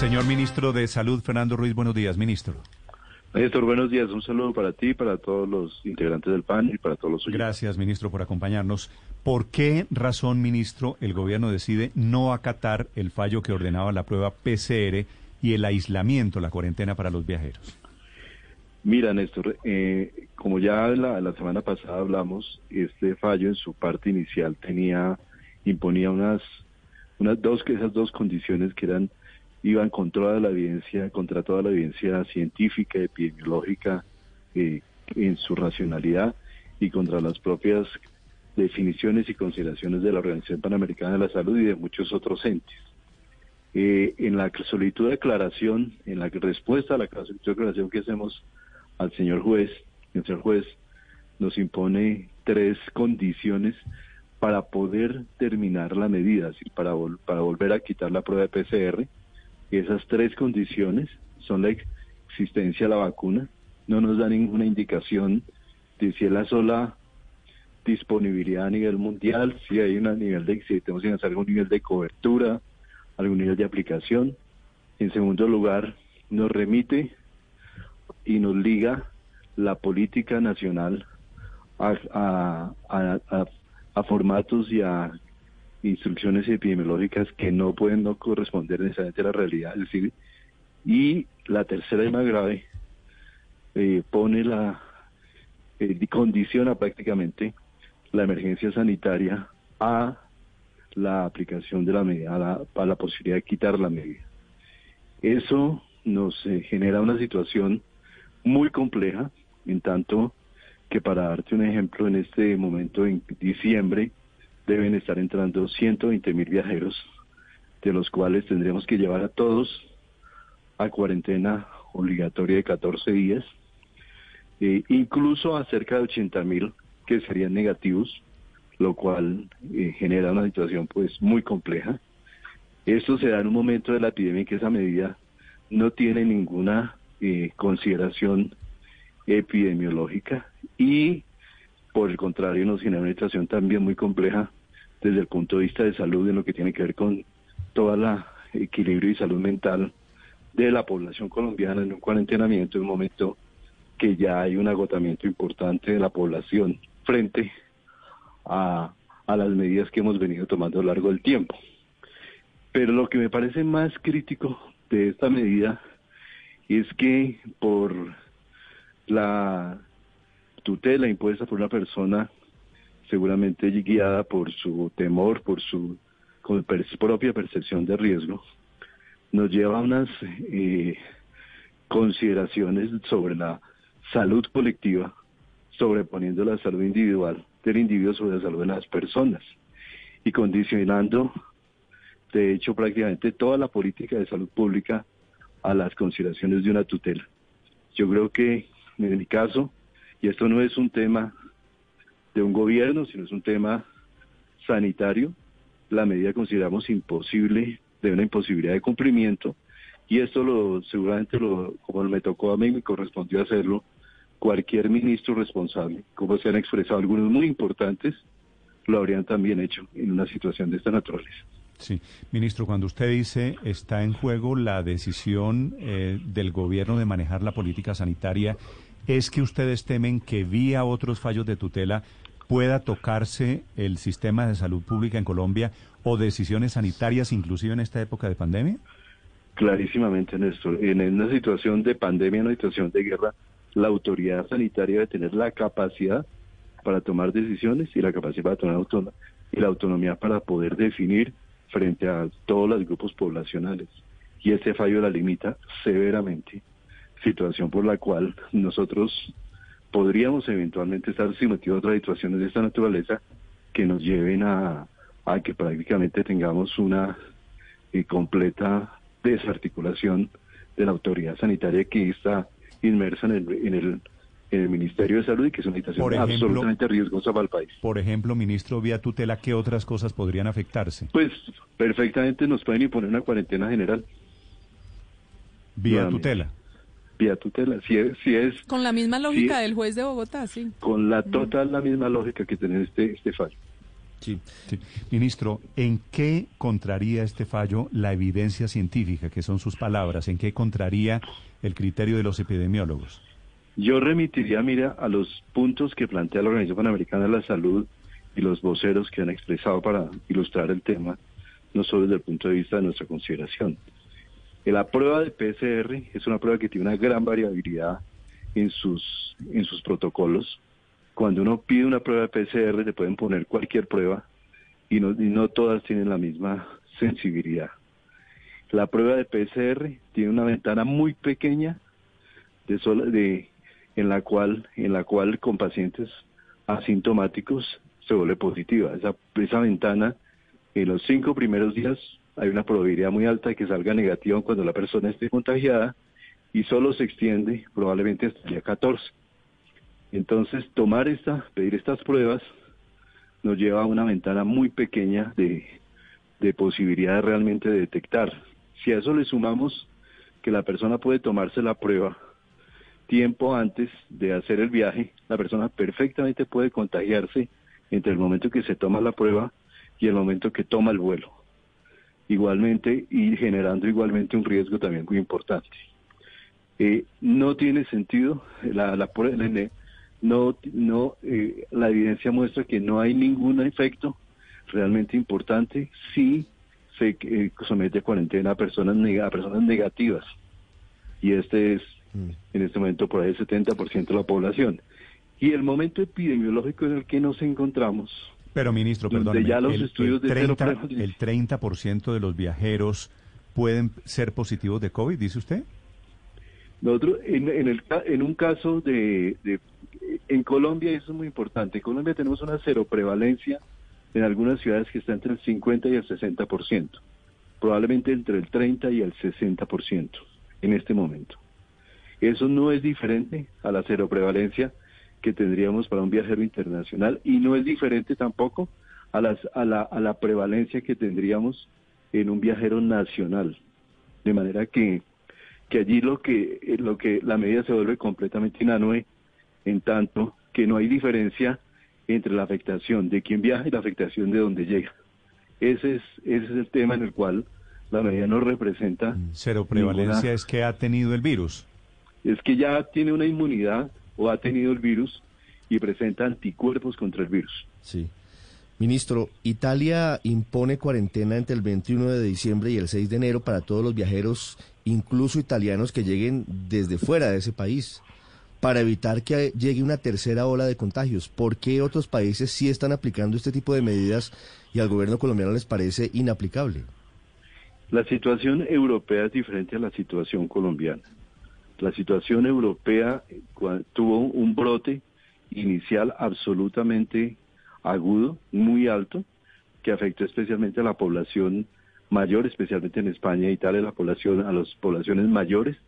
Señor ministro de Salud, Fernando Ruiz, buenos días, ministro. Néstor, buenos días. Un saludo para ti, para todos los integrantes del PAN y para todos los oyentes. Gracias, ministro, por acompañarnos. ¿Por qué razón, ministro, el gobierno decide no acatar el fallo que ordenaba la prueba PCR y el aislamiento, la cuarentena para los viajeros? Mira, Néstor, eh, como ya la, la semana pasada hablamos, este fallo en su parte inicial tenía, imponía unas, unas dos, esas dos condiciones que eran iban contra toda la evidencia, contra toda la evidencia científica, epidemiológica, eh, en su racionalidad y contra las propias definiciones y consideraciones de la Organización Panamericana de la Salud y de muchos otros entes. Eh, en la solicitud de aclaración, en la respuesta a la solicitud de aclaración que hacemos al señor juez, el señor juez nos impone tres condiciones para poder terminar la medida, para, para volver a quitar la prueba de PCR. Esas tres condiciones son la existencia de la vacuna, no nos da ninguna indicación de si es la sola disponibilidad a nivel mundial, si hay un nivel de, si tenemos algún nivel de cobertura, algún nivel de aplicación. En segundo lugar, nos remite y nos liga la política nacional a, a, formatos y a instrucciones epidemiológicas que no pueden no corresponder necesariamente a la realidad. Es decir, y la tercera y más grave eh, pone la eh, condiciona prácticamente la emergencia sanitaria a la aplicación de la medida, a la, posibilidad de quitar la medida. Eso nos eh, genera una situación muy compleja, en tanto que para darte un ejemplo, en este momento, en diciembre, deben estar entrando 120 mil viajeros, de los cuales tendremos que llevar a todos a cuarentena obligatoria de 14 días, eh, incluso a cerca de 80 mil que serían negativos, lo cual eh, genera una situación pues muy compleja. Esto se da en un momento de la epidemia en que esa medida no tiene ninguna eh, consideración epidemiológica y por el contrario nos genera una situación también muy compleja desde el punto de vista de salud en lo que tiene que ver con todo el equilibrio y salud mental de la población colombiana en un cuarentenamiento en un momento que ya hay un agotamiento importante de la población frente a, a las medidas que hemos venido tomando a lo largo del tiempo. Pero lo que me parece más crítico de esta medida es que por la tutela impuesta por una persona seguramente guiada por su temor, por su propia percepción de riesgo, nos lleva a unas eh, consideraciones sobre la salud colectiva, sobreponiendo la salud individual del individuo sobre la salud de las personas y condicionando, de hecho, prácticamente toda la política de salud pública a las consideraciones de una tutela. Yo creo que en mi caso, y esto no es un tema de un gobierno, sino es un tema sanitario, la medida consideramos imposible, de una imposibilidad de cumplimiento, y esto lo seguramente lo, como me tocó a mí, me correspondió hacerlo, cualquier ministro responsable, como se han expresado algunos muy importantes, lo habrían también hecho en una situación de esta naturaleza. Sí, ministro, cuando usted dice está en juego la decisión eh, del gobierno de manejar la política sanitaria, ¿es que ustedes temen que vía otros fallos de tutela pueda tocarse el sistema de salud pública en Colombia o decisiones sanitarias inclusive en esta época de pandemia? Clarísimamente, Néstor. En una situación de pandemia, en una situación de guerra, la autoridad sanitaria debe tener la capacidad para tomar decisiones y la capacidad para tomar autonomía y la autonomía para poder definir frente a todos los grupos poblacionales. Y este fallo la limita severamente, situación por la cual nosotros podríamos eventualmente estar sometidos a otras situaciones de esta naturaleza que nos lleven a, a que prácticamente tengamos una eh, completa desarticulación de la autoridad sanitaria que está inmersa en el, en el en el Ministerio de Salud y que es una situación absolutamente riesgosa para el país. Por ejemplo, ministro, vía tutela, ¿qué otras cosas podrían afectarse? Pues perfectamente nos pueden imponer una cuarentena general. ¿Vía tutela? Vía tutela, si es... Si es con la misma lógica del juez de Bogotá, sí. Con la total, la misma lógica que tiene este, este fallo. Sí. Ministro, ¿en qué contraría este fallo la evidencia científica, que son sus palabras? ¿En qué contraría el criterio de los epidemiólogos? Yo remitiría, mira, a los puntos que plantea la Organización Panamericana de la Salud y los voceros que han expresado para ilustrar el tema, no solo desde el punto de vista de nuestra consideración. La prueba de PCR es una prueba que tiene una gran variabilidad en sus, en sus protocolos cuando uno pide una prueba de PCR le pueden poner cualquier prueba y no, no todas tienen la misma sensibilidad. La prueba de PCR tiene una ventana muy pequeña de, de en la cual en la cual con pacientes asintomáticos se vuelve positiva. Esa, esa ventana en los cinco primeros días hay una probabilidad muy alta de que salga negativa cuando la persona esté contagiada y solo se extiende probablemente hasta el día 14. Entonces, tomar esta, pedir estas pruebas nos lleva a una ventana muy pequeña de, de posibilidad de realmente detectar. Si a eso le sumamos que la persona puede tomarse la prueba tiempo antes de hacer el viaje, la persona perfectamente puede contagiarse entre el momento que se toma la prueba y el momento que toma el vuelo. Igualmente y generando igualmente un riesgo también muy importante. Eh, no tiene sentido la, la, no, no, eh, la evidencia muestra que no hay ningún efecto realmente importante si se eh, somete a cuarentena a personas, a personas negativas. Y este es, mm. en este momento, por ahí el 70% de la población. Y el momento epidemiológico en el que nos encontramos. Pero, ministro, perdón. Ya los estudios el 30, de el 30% de los viajeros pueden ser positivos de COVID, dice usted. Nosotros, en, en, el, en un caso de, en Colombia, eso es muy importante, en Colombia tenemos una cero prevalencia en algunas ciudades que está entre el 50 y el 60%, probablemente entre el 30 y el 60% en este momento. Eso no es diferente a la cero prevalencia que tendríamos para un viajero internacional y no es diferente tampoco a, las, a, la, a la prevalencia que tendríamos en un viajero nacional. De manera que que allí lo que, eh, lo que la medida se vuelve completamente inanue en tanto que no hay diferencia entre la afectación de quien viaja y la afectación de donde llega. Ese es, ese es el tema en el cual la medida no representa. Cero prevalencia es que ha tenido el virus. Es que ya tiene una inmunidad o ha tenido el virus y presenta anticuerpos contra el virus. Sí. Ministro, Italia impone cuarentena entre el 21 de diciembre y el 6 de enero para todos los viajeros, incluso italianos que lleguen desde fuera de ese país, para evitar que llegue una tercera ola de contagios. ¿Por qué otros países sí están aplicando este tipo de medidas y al gobierno colombiano les parece inaplicable? La situación europea es diferente a la situación colombiana. La situación europea eh, tuvo un brote inicial absolutamente agudo, muy alto, que afectó especialmente a la población mayor, especialmente en España e Italia, la población, a las poblaciones mayores.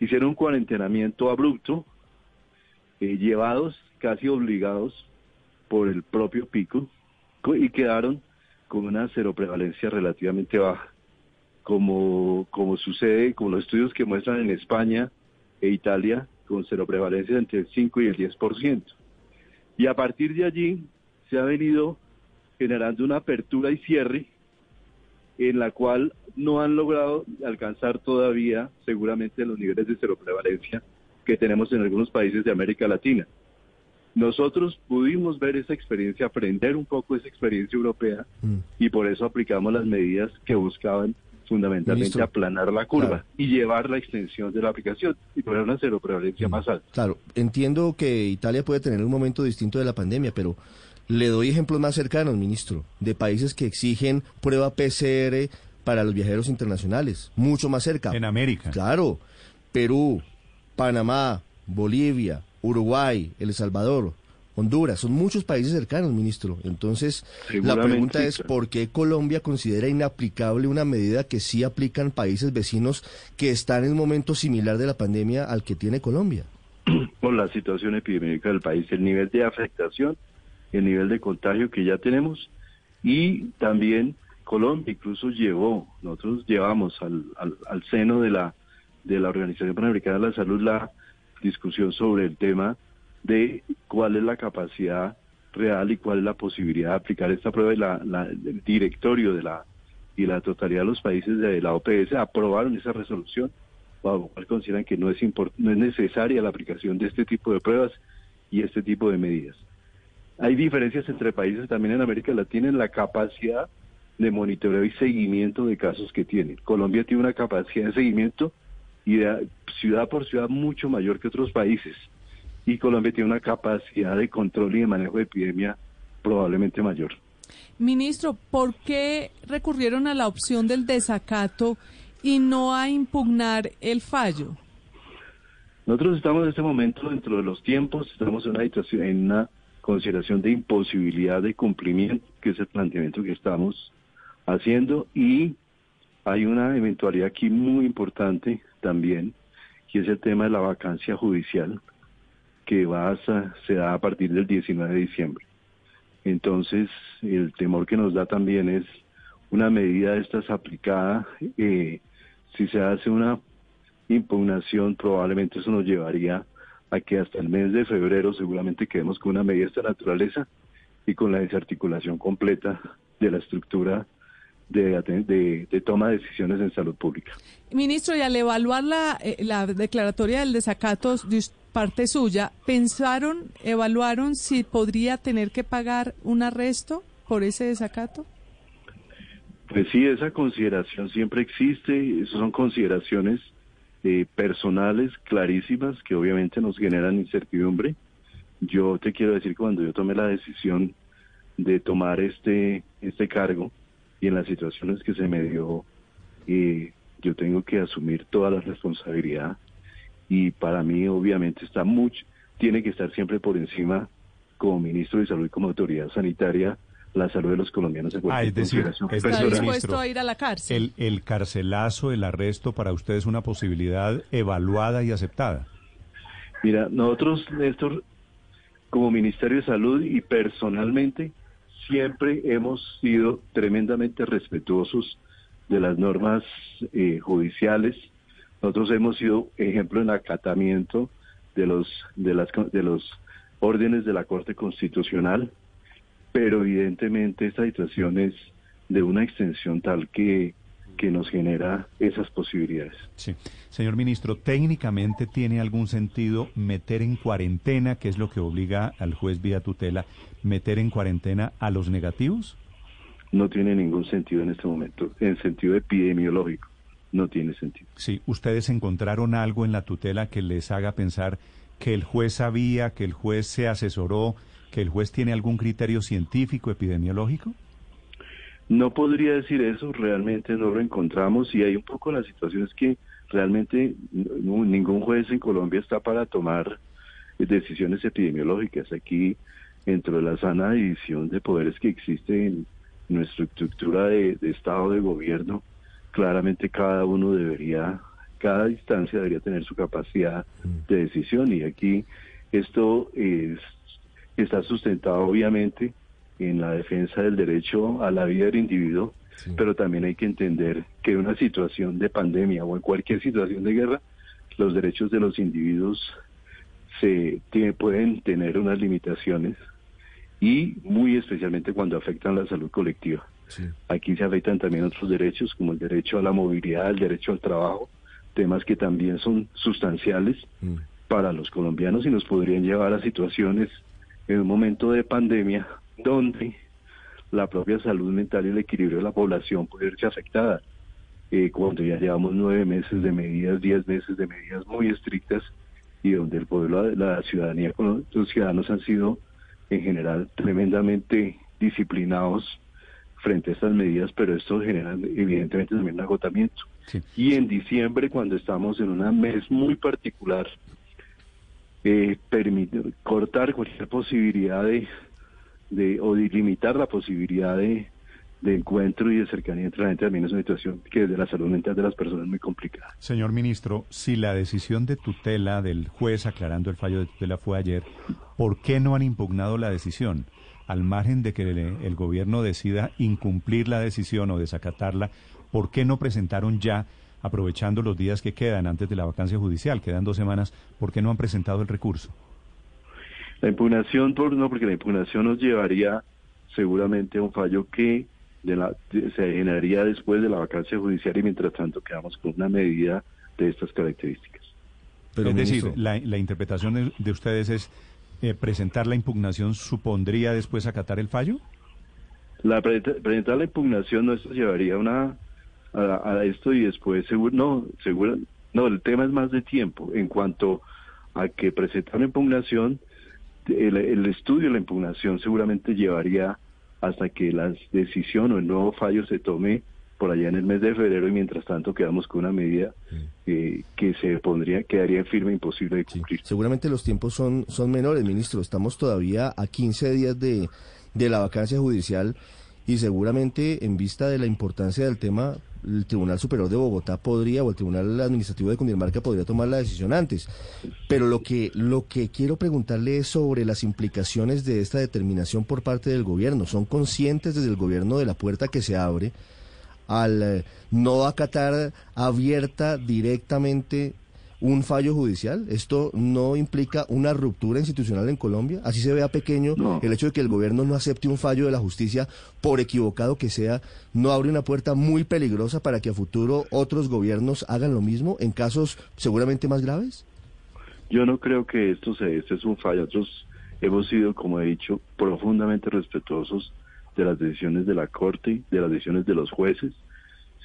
Hicieron un cuarentenamiento abrupto, eh, llevados casi obligados por el propio pico, y quedaron con una cero prevalencia relativamente baja, como, como sucede con los estudios que muestran en España e Italia, con cero prevalencia entre el 5 y el 10%. Y a partir de allí, se ha venido generando una apertura y cierre en la cual no han logrado alcanzar todavía seguramente los niveles de cero prevalencia que tenemos en algunos países de América Latina. Nosotros pudimos ver esa experiencia, aprender un poco esa experiencia europea mm. y por eso aplicamos las medidas que buscaban fundamentalmente aplanar la curva y llevar la extensión de la aplicación y poner una cero prevalencia mm. más alta. Claro, entiendo que Italia puede tener un momento distinto de la pandemia, pero le doy ejemplos más cercanos, ministro, de países que exigen prueba PCR para los viajeros internacionales, mucho más cerca. En América. Claro, Perú, Panamá, Bolivia, Uruguay, El Salvador, Honduras, son muchos países cercanos, ministro. Entonces, la pregunta es, ¿por qué Colombia considera inaplicable una medida que sí aplican países vecinos que están en un momento similar de la pandemia al que tiene Colombia? Por la situación epidémica del país, el nivel de afectación el nivel de contagio que ya tenemos y también Colombia incluso llevó, nosotros llevamos al, al, seno de la, de la Organización Panamericana de la Salud la discusión sobre el tema de cuál es la capacidad real y cuál es la posibilidad de aplicar esta prueba y la, el directorio de la y la totalidad de los países de la OPS aprobaron esa resolución, bajo cual consideran que no es, no es necesaria la aplicación de este tipo de pruebas y este tipo de medidas. Hay diferencias entre países también en América Latina en la capacidad de monitoreo y seguimiento de casos que tienen. Colombia tiene una capacidad de seguimiento y ciudad por ciudad mucho mayor que otros países. Y Colombia tiene una capacidad de control y de manejo de epidemia probablemente mayor. Ministro, ¿por qué recurrieron a la opción del desacato y no a impugnar el fallo? Nosotros estamos en este momento dentro de los tiempos, estamos en una situación, en una consideración de imposibilidad de cumplimiento, que es el planteamiento que estamos haciendo, y hay una eventualidad aquí muy importante también, que es el tema de la vacancia judicial, que va a, se da a partir del 19 de diciembre. Entonces, el temor que nos da también es una medida de estas aplicada, eh, si se hace una impugnación, probablemente eso nos llevaría a que hasta el mes de febrero seguramente quedemos con una medida de esta naturaleza y con la desarticulación completa de la estructura de, de, toma de decisiones en salud pública. Ministro, y al evaluar la, eh, la declaratoria del desacato de parte suya, ¿pensaron, evaluaron si podría tener que pagar un arresto por ese desacato? Pues sí, esa consideración siempre existe, esas son consideraciones eh, personales clarísimas que obviamente nos generan incertidumbre. Yo te quiero decir que cuando yo tomé la decisión de tomar este, este cargo y en las situaciones que se me dio, eh, yo tengo que asumir toda la responsabilidad y para mí obviamente está mucho, tiene que estar siempre por encima como ministro de salud y como autoridad sanitaria la salud de los colombianos en ah, es decir, ¿Está dispuesto a ir a la cárcel? El, el carcelazo, el arresto para usted es una posibilidad evaluada y aceptada. Mira, nosotros, Néstor, como Ministerio de Salud y personalmente, siempre hemos sido tremendamente respetuosos de las normas eh, judiciales. Nosotros hemos sido ejemplo en acatamiento de los de las de los órdenes de la Corte Constitucional pero evidentemente esta situación es de una extensión tal que, que nos genera esas posibilidades. Sí. Señor ministro, ¿técnicamente tiene algún sentido meter en cuarentena, que es lo que obliga al juez vía tutela, meter en cuarentena a los negativos? No tiene ningún sentido en este momento, en sentido epidemiológico, no tiene sentido. Sí, ¿ustedes encontraron algo en la tutela que les haga pensar que el juez sabía, que el juez se asesoró, que el juez tiene algún criterio científico, epidemiológico? No podría decir eso, realmente no lo encontramos y hay un poco la situación es que realmente ningún juez en Colombia está para tomar decisiones epidemiológicas. Aquí, dentro de la sana división de poderes que existe en nuestra estructura de, de Estado de gobierno, claramente cada uno debería, cada instancia debería tener su capacidad de decisión y aquí esto es está sustentado obviamente en la defensa del derecho a la vida del individuo, pero también hay que entender que en una situación de pandemia o en cualquier situación de guerra, los derechos de los individuos se pueden tener unas limitaciones y muy especialmente cuando afectan la salud colectiva. Aquí se afectan también otros derechos como el derecho a la movilidad, el derecho al trabajo, temas que también son sustanciales mm. para los colombianos y nos podrían llevar a situaciones en un momento de pandemia donde la propia salud mental y el equilibrio de la población puede verse afectada. Eh, cuando ya llevamos nueve meses de medidas, diez meses de medidas muy estrictas y donde el pueblo, la ciudadanía, los ciudadanos han sido en general tremendamente disciplinados frente a estas medidas, pero esto genera evidentemente también un agotamiento. Y en diciembre, cuando estamos en un mes muy particular, eh, permitir, cortar cualquier posibilidad de, de, o de limitar la posibilidad de, de encuentro y de cercanía entre la gente también es una situación que desde la salud mental de las personas es muy complicada. Señor ministro, si la decisión de tutela del juez aclarando el fallo de tutela fue ayer, ¿por qué no han impugnado la decisión? Al margen de que el, el gobierno decida incumplir la decisión o desacatarla, ¿por qué no presentaron ya aprovechando los días que quedan antes de la vacancia judicial, quedan dos semanas, ¿por qué no han presentado el recurso? La impugnación, por, no, porque la impugnación nos llevaría seguramente a un fallo que de la, se generaría después de la vacancia judicial y mientras tanto quedamos con una medida de estas características. Pero, es decir, la, la, interpretación de, ustedes es eh, presentar la impugnación supondría después acatar el fallo. La presentar la impugnación no eso llevaría una a, esto y después seguro no seguro no el tema es más de tiempo en cuanto a que presentar la impugnación el, el estudio de la impugnación seguramente llevaría hasta que la decisión o el nuevo fallo se tome por allá en el mes de febrero y mientras tanto quedamos con una medida eh, que se pondría quedaría firme imposible de cumplir. Seguramente los tiempos son son menores, ministro. Estamos todavía a 15 días de, de la vacancia judicial y seguramente en vista de la importancia del tema el Tribunal Superior de Bogotá podría o el Tribunal Administrativo de Cundinamarca podría tomar la decisión antes. Pero lo que lo que quiero preguntarle es sobre las implicaciones de esta determinación por parte del gobierno. ¿Son conscientes desde el gobierno de la puerta que se abre al eh, no acatar abierta directamente un fallo judicial? ¿Esto no implica una ruptura institucional en Colombia? Así se vea pequeño el hecho de que el gobierno no acepte un fallo de la justicia, por equivocado que sea, no abre una puerta muy peligrosa para que a futuro otros gobiernos hagan lo mismo en casos seguramente más graves? Yo no creo que esto sea, este es un fallo. Nosotros hemos sido, como he dicho, profundamente respetuosos de las decisiones de la Corte, de las decisiones de los jueces.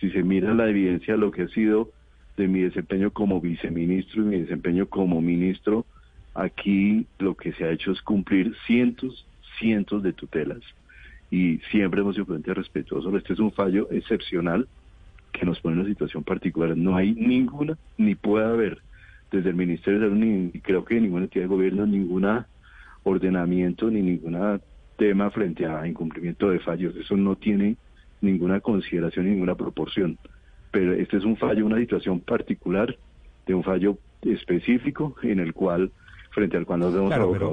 Si se mira la evidencia de lo que ha sido de mi desempeño como viceministro y mi desempeño como ministro, aquí lo que se ha hecho es cumplir cientos, cientos de tutelas. Y siempre hemos sido frente respetuosos. Este es un fallo excepcional que nos pone en una situación particular. No hay ninguna, ni puede haber, desde el Ministerio de Salud, ni creo que ninguna entidad de gobierno, ninguna ordenamiento, ni ningún tema frente a incumplimiento de fallos. Eso no tiene ninguna consideración, ninguna proporción pero este es un fallo, una situación particular de un fallo específico en el cual frente al cual nos vemos claro, una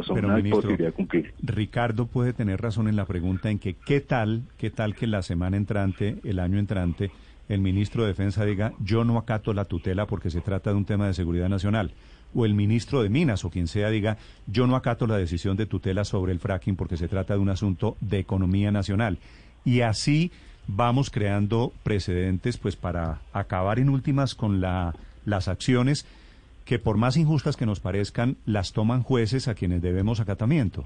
posibilidad de cumplir. Ricardo puede tener razón en la pregunta en que qué tal, qué tal que la semana entrante, el año entrante, el ministro de Defensa diga yo no acato la tutela porque se trata de un tema de seguridad nacional. O el ministro de Minas o quien sea diga yo no acato la decisión de tutela sobre el fracking porque se trata de un asunto de economía nacional. Y así vamos creando precedentes pues para acabar en últimas con la, las acciones que por más injustas que nos parezcan, las toman jueces a quienes debemos acatamiento.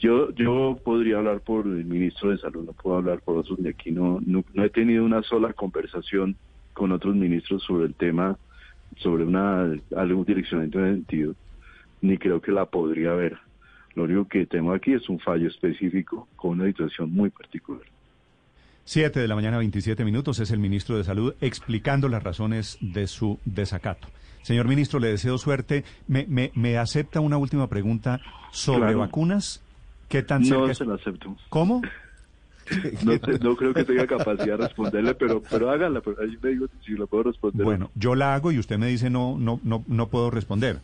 Yo, yo podría hablar por el ministro de Salud, no puedo hablar por otros de aquí. No, no, he tenido una sola conversación con otros ministros sobre el tema, sobre una algún direccionamiento de sentido, ni creo que la podría haber. Lo único que tengo aquí es un fallo específico con una situación muy particular. Siete de la mañana, 27 minutos, es el ministro de Salud explicando las razones de su desacato. Señor ministro, le deseo suerte. ¿Me, me, me acepta una última pregunta sobre vacunas? ¿Qué tan cerca No se la acepto. ¿Cómo? No, creo que tenga capacidad de responderle, pero, pero háganla. Pero ahí me digo si lo puedo responder. Bueno, yo la hago y usted me dice no, no, no, no puedo responder.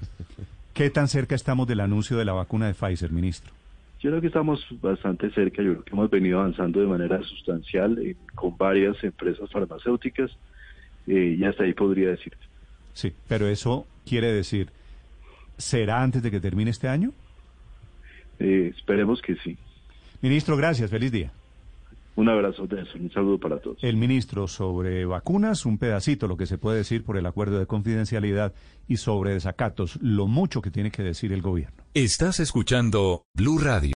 ¿Qué tan cerca estamos del anuncio de la vacuna de Pfizer, ministro? Yo creo que estamos bastante cerca, yo creo que hemos venido avanzando de manera sustancial eh, con varias empresas farmacéuticas eh, y hasta ahí podría decir. Sí, pero eso quiere decir, ¿será antes de que termine este año? Eh, esperemos que sí. Ministro, gracias, feliz día. Un abrazo, un saludo para todos. El ministro sobre vacunas, un pedacito, lo que se puede decir por el acuerdo de confidencialidad y sobre desacatos, lo mucho que tiene que decir el gobierno. Estás escuchando Blue Radio.